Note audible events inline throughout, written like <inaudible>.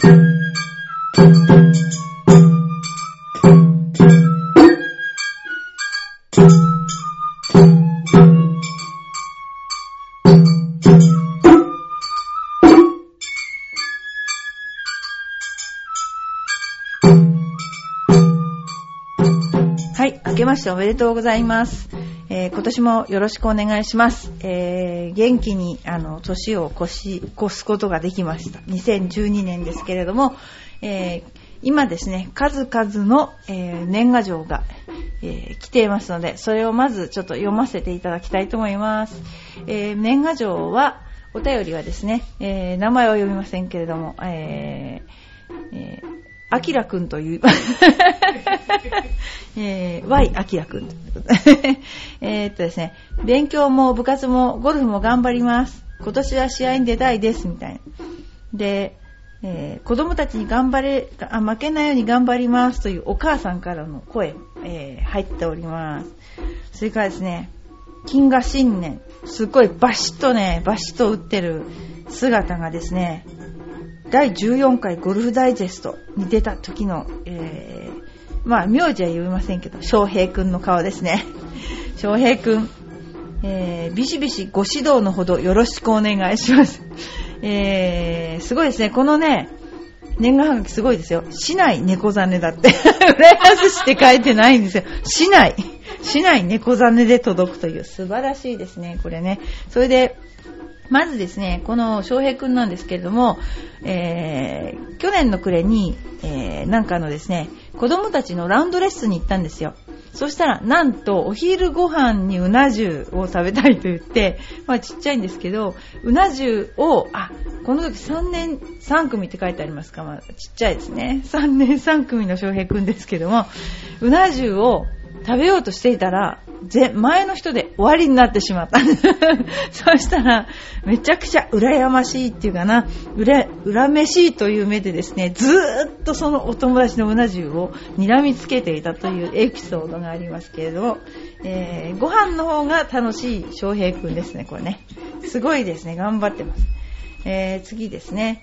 はい、明けましておめでとうございます。えー今年もよろしくお願いします。えー元気に、あの、年を越し、越すことができました。2012年ですけれども、えー今ですね、数々の、え年賀状が、え来ていますので、それをまずちょっと読ませていただきたいと思います。え年賀状は、お便りはですね、え名前は読みませんけれども、ええーあきらくんという、<laughs> えー、Y あきらくんえーっとですね、勉強も部活もゴルフも頑張ります。今年は試合に出たいです、みたいな。で、えー子供たちに頑張れあ、負けないように頑張りますというお母さんからの声、えー入っております。それからですね、金河新年、すっごいバシッとね、バシッと打ってる姿がですね、第14回ゴルフダイジェストに出た時の、えー、まあ、名字は言いませんけど、翔平くんの顔ですね。翔平くん、えー、ビシビシご指導のほどよろしくお願いします。えー、すごいですね。このね、年賀はがきすごいですよ。市内猫ザネだって。<laughs> 浦安市って書いてないんですよ。市内。市内猫ザネで届くという素晴らしいですね、これね。それで、まずですね、この翔平くんなんですけれども、えー、去年の暮れに、えー、なんかのですね、子供たちのラウンドレッスンに行ったんですよ。そしたら、なんと、お昼ご飯にうな重を食べたいと言って、まあちっちゃいんですけど、うな重を、あ、この時3年3組って書いてありますか、まあちっちゃいですね。3年3組の翔平くんですけども、うな重を食べようとしていたら、ぜ前の人で終わりになってしまった。<laughs> そしたら、めちゃくちゃ羨ましいっていうかな、うら、恨めしいという目でですね、ずーっとそのお友達のうな重を睨みつけていたというエピソードがありますけれども、えーご飯の方が楽しい翔平くんですね、これね。すごいですね、頑張ってます。えー次ですね。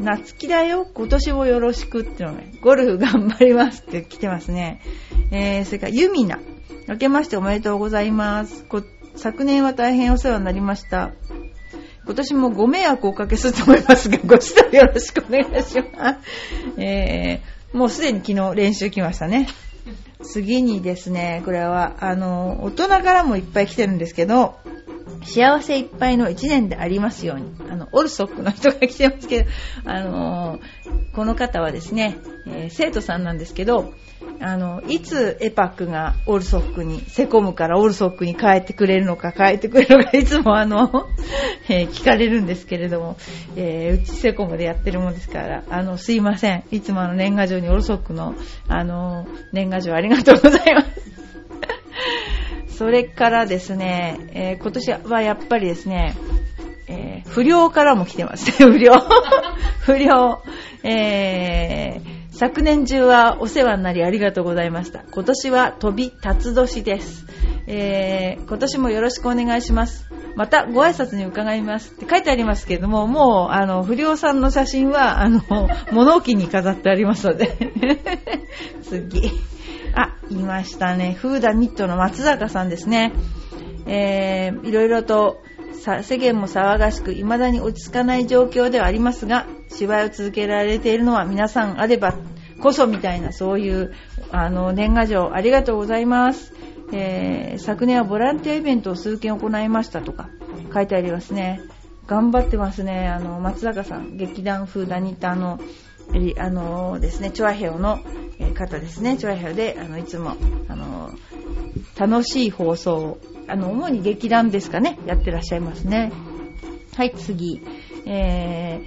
夏希だよ、今年もよろしくっていうのが、ゴルフ頑張りますって来てますね。えー、それから、ユミナ。明けましておめでとうございます。昨年は大変お世話になりました。今年もご迷惑をおかけすると思いますが、<laughs> ご指導よろしくお願いします。えー、もうすでに昨日練習来ましたね。次にですね、これは、あの、大人からもいっぱい来てるんですけど、幸せいっぱいの一年でありますように。あの、オルソックの人が来てますけど、あのーこの方はですね、えー生徒さんなんですけど、あの、いつエパックがオルソックに、セコムからオルソックに帰ってくれるのか、帰ってくれるのか、<laughs> いつもあの、えー聞かれるんですけれども、えうちセコムでやってるもんですから、あの、すいません。いつもあの、年賀状にオルソックの、あの、年賀状ありがとうございます。それからですね、えー今年はやっぱりですね、えー不良からも来てますね、<laughs> 不良。<laughs> 不良。えー昨年中はお世話になりありがとうございました。今年は飛び辰年です。えー今年もよろしくお願いします。またご挨拶に伺いますって書いてありますけれども、もう、あの、不良さんの写真は、あの、物置に飾ってありますので。<laughs> 次。あ、いましたね。フーダニットの松坂さんですね。えー、いろいろとさ世間も騒がしく、未だに落ち着かない状況ではありますが、芝居を続けられているのは皆さんあればこそみたいな、そういう、あの、年賀状ありがとうございます。えー、昨年はボランティアイベントを数件行いましたとか書いてありますね。頑張ってますね。あの、松坂さん、劇団風ダニタの、あのですね、チョアヘオの方ですね、チョアヘオで、あの、いつも、あの、楽しい放送を、あの、主に劇団ですかね、やってらっしゃいますね。はい、次。え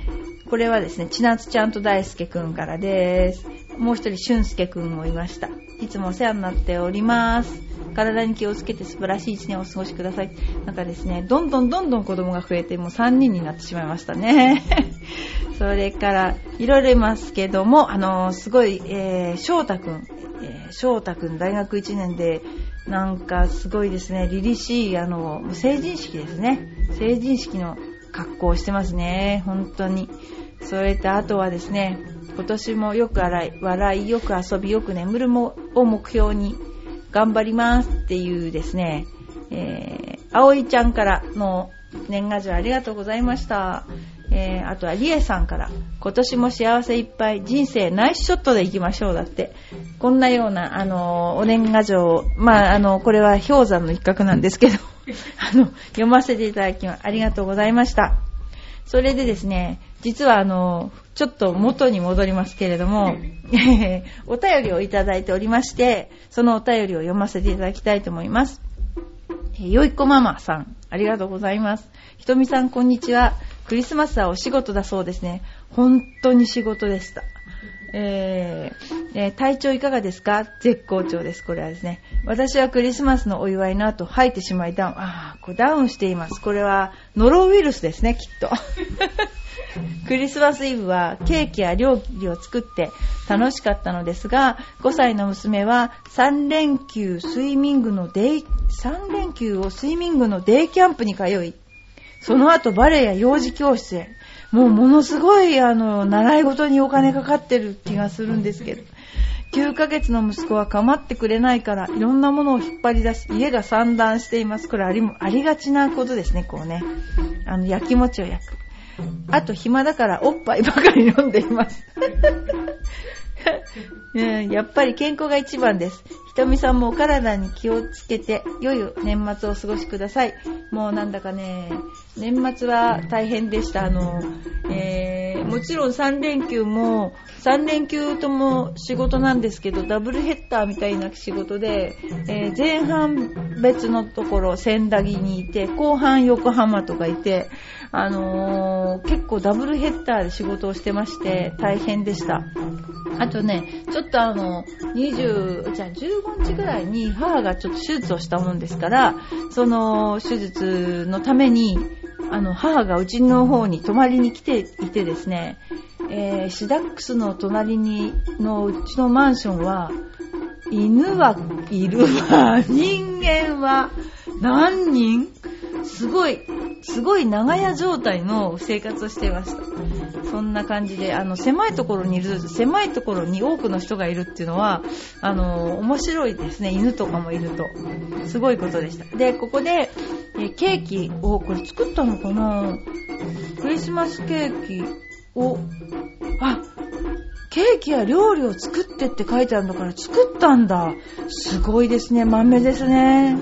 ー、これはですね、ちなつちゃんと大輔くんからです。もう一人、俊介くんもいました。いつもお世話になっております。体に気をつけて素晴らしい一年をお過ごしください。なんかですね、どんどんどんどん子供が増えて、もう3人になってしまいましたね。<laughs> それから、いろいろいますけども、あのすごい、えー、翔太くん、えー、翔太くん大学1年で、なんかすごいですね、凛々しい、あの、成人式ですね。成人式の格好をしてますね、本当に。それとあとはですね、今年もよく笑い、笑い、よく遊び、よく眠るもを目標に頑張りますっていうですね、えー、葵ちゃんからの年賀状ありがとうございました。えー、あとはリエさんから、今年も幸せいっぱい、人生ナイスショットでいきましょうだって、こんなような、あのー、お年賀状、まあ、あの、これは氷山の一角なんですけど、<laughs> あの、読ませていただき、ありがとうございました。それでですね、実はあの、ちょっと元に戻りますけれども、<laughs> お便りをいただいておりまして、そのお便りを読ませていただきたいと思います。よいこママさん、ありがとうございます。ひとみさん、こんにちは。クリスマスはお仕事だそうですね。本当に仕事でした。えーえー、体調いかがですか？絶好調です。これはですね。私はクリスマスのお祝いの後、吐いてしまいダウン。あこれダウンしています。これはノロウイルスですね、きっと。クリスマスイブはケーキや料理を作って楽しかったのですが、5歳の娘は3連休スイミングのデイ、3連休をスイミングのデイキャンプに通い、その後バレエや幼児教室へ、もうものすごいあの、習い事にお金かかってる気がするんですけど、9ヶ月の息子は構ってくれないから、いろんなものを引っ張り出し、家が散乱しています。これありありがちなことですね、こうね。あの、焼き餅を焼く。あと暇だからおっぱいばかり飲んでいます。<laughs> やっぱり健康が一番です。ひとみさんもお体に気をつけて、良い年末をお過ごしください。もうなんだかね、年末は大変でした。あの、えー、もちろん3連休も、3連休とも仕事なんですけど、ダブルヘッダーみたいな仕事で、えー、前半別のところ、千駄木にいて、後半横浜とかいて、あのー、結構ダブルヘッダーで仕事をしてまして、大変でした。あとね、ちょっとあの、20、じゃあ15日ぐらいに母がちょっと手術をしたもんですから、その手術のために、あの、母がうちの方に泊まりに来ていてですね、えー、シダックスの隣に、のうちのマンションは、犬はいるわ、人間は何人？すごい、すごい長屋状態の生活をしていました。そんな感じで、あの、狭いところにいる、狭いところに多くの人がいるっていうのは、あの、面白いですね。犬とかもいると。すごいことでした。で、ここで、えケーキを、これ作ったのかな？クリスマスケーキを、あ、ケーキや料理を作ってって書いてあるんだから作ったんだ。すごいですね。豆ですね。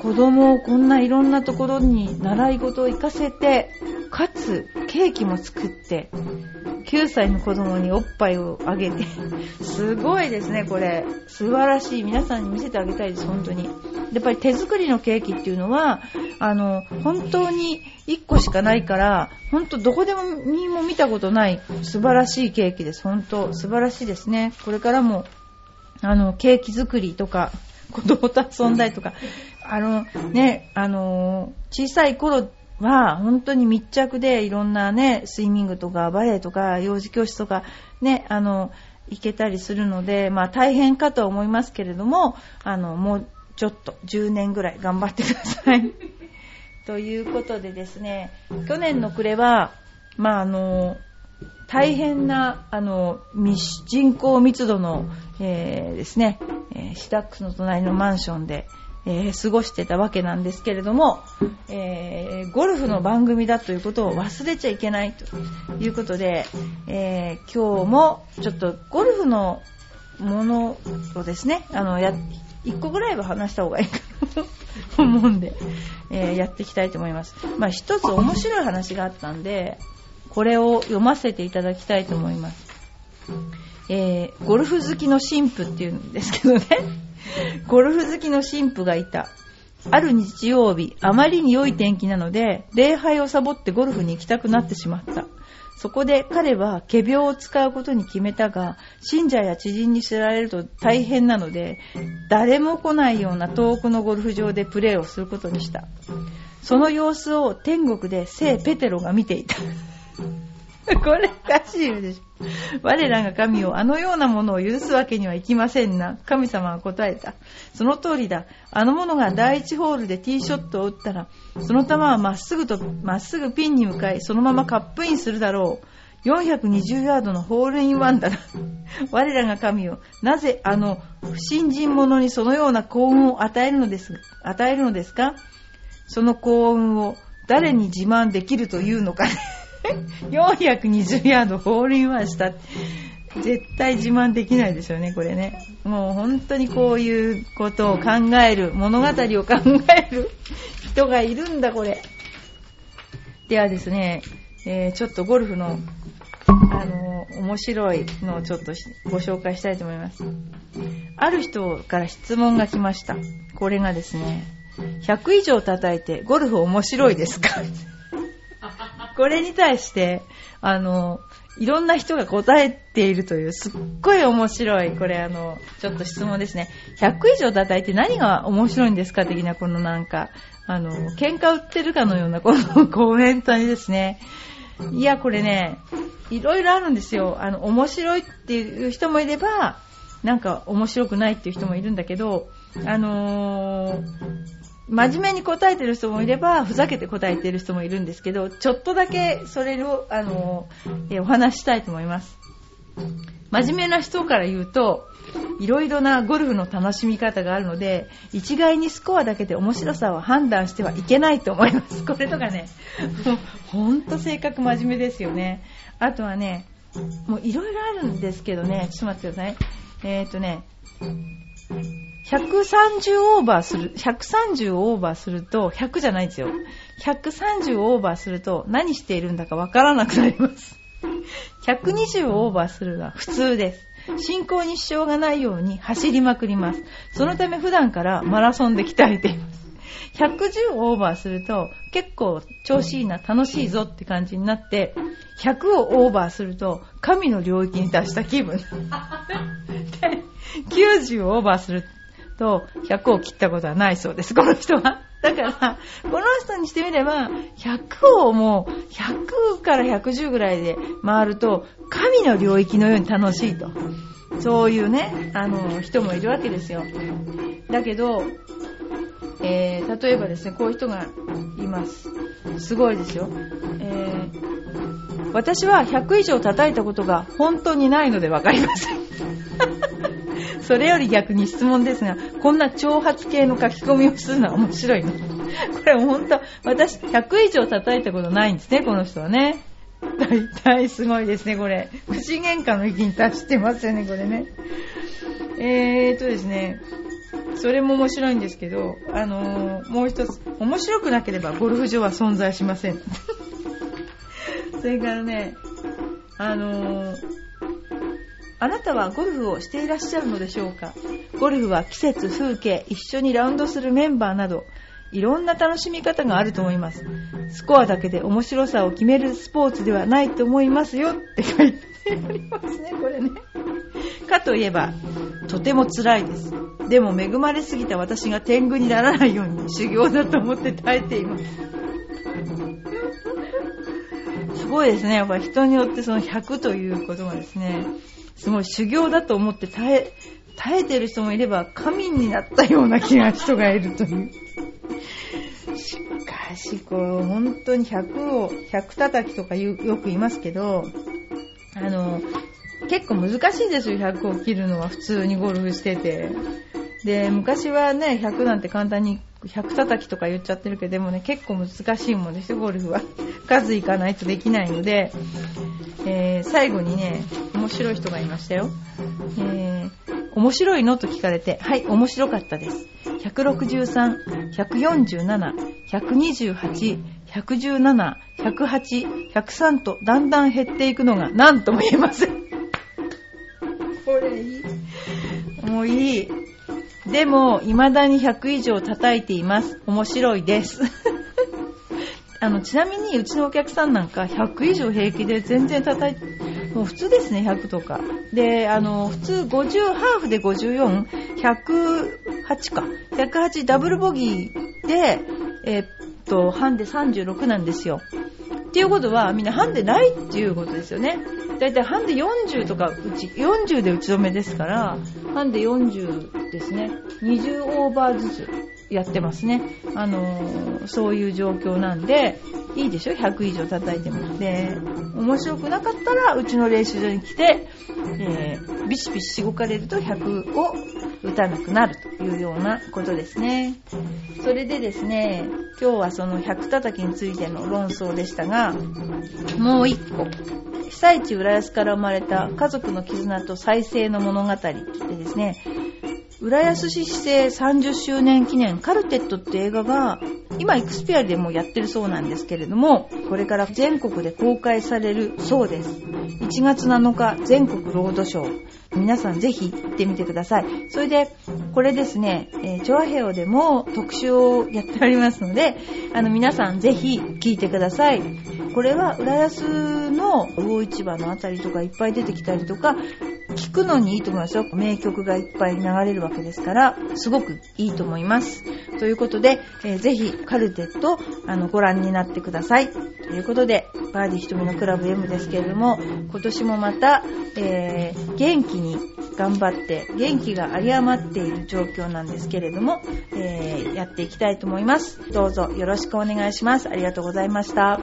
子供をこんないろんなところに習い事を行かせて、かつケーキも作って、9歳の子供におっぱいをあげて、すごいですね、これ。素晴らしい。皆さんに見せてあげたいです、本当に。やっぱり手作りのケーキっていうのは、あの、本当に1個しかないから、本当どこでもにも見たことない素晴らしいケーキです。本当素晴らしいですね。これからも、あの、ケーキ作りとか、子供と遊んだりとか、あの、ね、あの、小さい頃は本当に密着でいろんなね、スイミングとかバレエとか幼児教室とかね、あの、行けたりするので、まあ大変かと思いますけれども、あの、もうちょっと10年ぐらい頑張ってください。<laughs> ということでですね、去年の暮れは、まああの、大変な、あの、人口密度の、えー、ですね、え、シダックスの隣のマンションで、えー、過ごしてたわけなんですけれども、えー、ゴルフの番組だということを忘れちゃいけないということで、えー、今日もちょっとゴルフのものをですね、あの、や、1個ぐらいは話した方がいいかなと思うんで、えやっていきたいと思います。まあ一つ面白い話があったんで、これを読ませていただきたいと思います。え、ゴルフ好きの神父っていうんですけどね。<laughs> ゴルフ好きの神父がいた。ある日曜日、あまりに良い天気なので、礼拝をサボってゴルフに行きたくなってしまった。そこで彼は仮病を使うことに決めたが、信者や知人に知られると大変なので、誰も来ないような遠くのゴルフ場でプレーをすることにした。その様子を天国で聖ペテロが見ていた。<laughs> これおかしいでしょ。我らが神をあのようなものを許すわけにはいきませんな。神様は答えた。その通りだ。あの者が第一ホールでティーショットを打ったら、その球はまっすぐと、まっすぐピンに向かい、そのままカップインするだろう。420ヤードのホールインワンだな。<laughs> 我らが神を、なぜあの不信心者にそのような幸運を与えるのです、与えるのですか？その幸運を誰に自慢できるというのかね。<laughs> 420ヤードホールインワンした。絶対自慢できないですよね、これね。もう本当にこういうことを考える、物語を考える人がいるんだ、これ。ではですね、えー、ちょっとゴルフの、あのー、面白いのをちょっとご紹介したいと思います。ある人から質問が来ました。これがですね、100以上叩いてゴルフ面白いですか？<laughs> これに対して、あの、いろんな人が答えているという、すっごい面白い、これあの、ちょっと質問ですね。100以上叩いて何が面白いんですか的な、このなんか、あの、喧嘩売ってるかのようなこのコメントにですね、いや、これね、いろいろあるんですよ。あの、面白いっていう人もいれば、なんか面白くないっていう人もいるんだけど、あのー、真面目に答えてる人もいれば、ふざけて答えてる人もいるんですけど、ちょっとだけそれを、あのー、お話したいと思います。真面目な人から言うと、いろいろなゴルフの楽しみ方があるので、一概にスコアだけで面白さを判断してはいけないと思います。これとかね、も <laughs> うほんと性格真面目ですよね。あとはね、もういろいろあるんですけどね、ちょっと待ってください。えー、っとね、130オーバーする、130オーバーすると、100じゃないですよ。130オーバーすると何しているんだかわからなくなります。120オーバーするのは普通です。進行に支障がないように走りまくります。そのため普段からマラソンで鍛えています。110オーバーすると結構調子いいな、楽しいぞって感じになって、100をオーバーすると神の領域に達した気分。<laughs> 90をオーバーすると100を切ったことはないそうです、この人は。<laughs> だから、この人にしてみれば、100をもう、100から110ぐらいで回ると、神の領域のように楽しいと。そういうね、あの、人もいるわけですよ。だけど、えー、例えばですね、こういう人がいます。すごいですよ。えー、私は100以上叩いたことが本当にないのでわかりません。<laughs> それより逆に質問ですが、こんな挑発系の書き込みをするのは面白いの。これ本当、私100以上叩いたことないんですね、この人はね。大体すごいですね、これ。口喧嘩の域に達してますよね、これね。えーっとですね、それも面白いんですけど、あのー、もう一つ、面白くなければゴルフ場は存在しません。<laughs> それからね、あのー、あなたはゴルフをしていらっしゃるのでしょうか？ゴルフは季節、風景、一緒にラウンドするメンバーなど、いろんな楽しみ方があると思います。スコアだけで面白さを決めるスポーツではないと思いますよって <laughs> 書いてありますね、これね。かといえば、とても辛いです。でも恵まれすぎた私が天狗にならないように修行だと思って耐えています。すごいですね。やっぱ人によってその100ということがですね、すごい修行だと思って耐え、耐えてる人もいれば神になったような気が人がいるという。しかし、こう、本当に100を、100叩きとかよく言いますけど、あの、結構難しいですよ、100を切るのは普通にゴルフしてて。で、昔はね、100なんて簡単に100叩きとか言っちゃってるけど、でもね、結構難しいもんですよ、ゴルフは。<laughs> 数いかないとできないので、えー、最後にね、面白い人がいましたよ。えー、面白いのと聞かれて、はい、面白かったです。163、147、128、117、108、103とだんだん減っていくのが何とも言えません。これいい。もういい。でも、未だに100以上叩いています。面白いです。<laughs> あの、ちなみにうちのお客さんなんか100以上平気で全然叩いて、もう普通ですね、100とか。で、あの、普通50、ハーフで54、108か。108ダブルボギーで、えー、っと、ハンデ36なんですよ。っていうことは、みんなハンデないっていうことですよね。だいたいハンデ40とか、うち、40で打ち止めですから、ハンデ40ですね。20オーバーずつやってますね。あの、そういう状況なんで、いいでしょ ?100 以上叩いても。で、面白くなかったら、うちの練習場に来て、えー、ビシビシしごかれると100を打たなくなるというようなことですね。それでですね、今日はその100叩きについての論争でしたが、もう一個。被災地浦安から生まれた家族の絆と再生の物語でですね、浦安市市政30周年記念カルテットって映画が今イクスピアでもやってるそうなんですけれどもこれから全国で公開されるそうです。1月7日全国ロードショー。皆さんぜひ行ってみてください。それでこれですね、えー、チョアヘオでも特集をやっておりますのであの皆さんぜひ聞いてください。これは浦安の魚市場のあたりとかいっぱい出てきたりとか聞くのにいいと思いますよ。名曲がいっぱい流れるわけですから、すごくいいと思います。ということで、えー、ぜひカルテットあのご覧になってください。ということで、バーディー瞳のクラブ M ですけれども、今年もまた、えー、元気に頑張って、元気が有り余っている状況なんですけれども、えー、やっていきたいと思います。どうぞよろしくお願いします。ありがとうございました。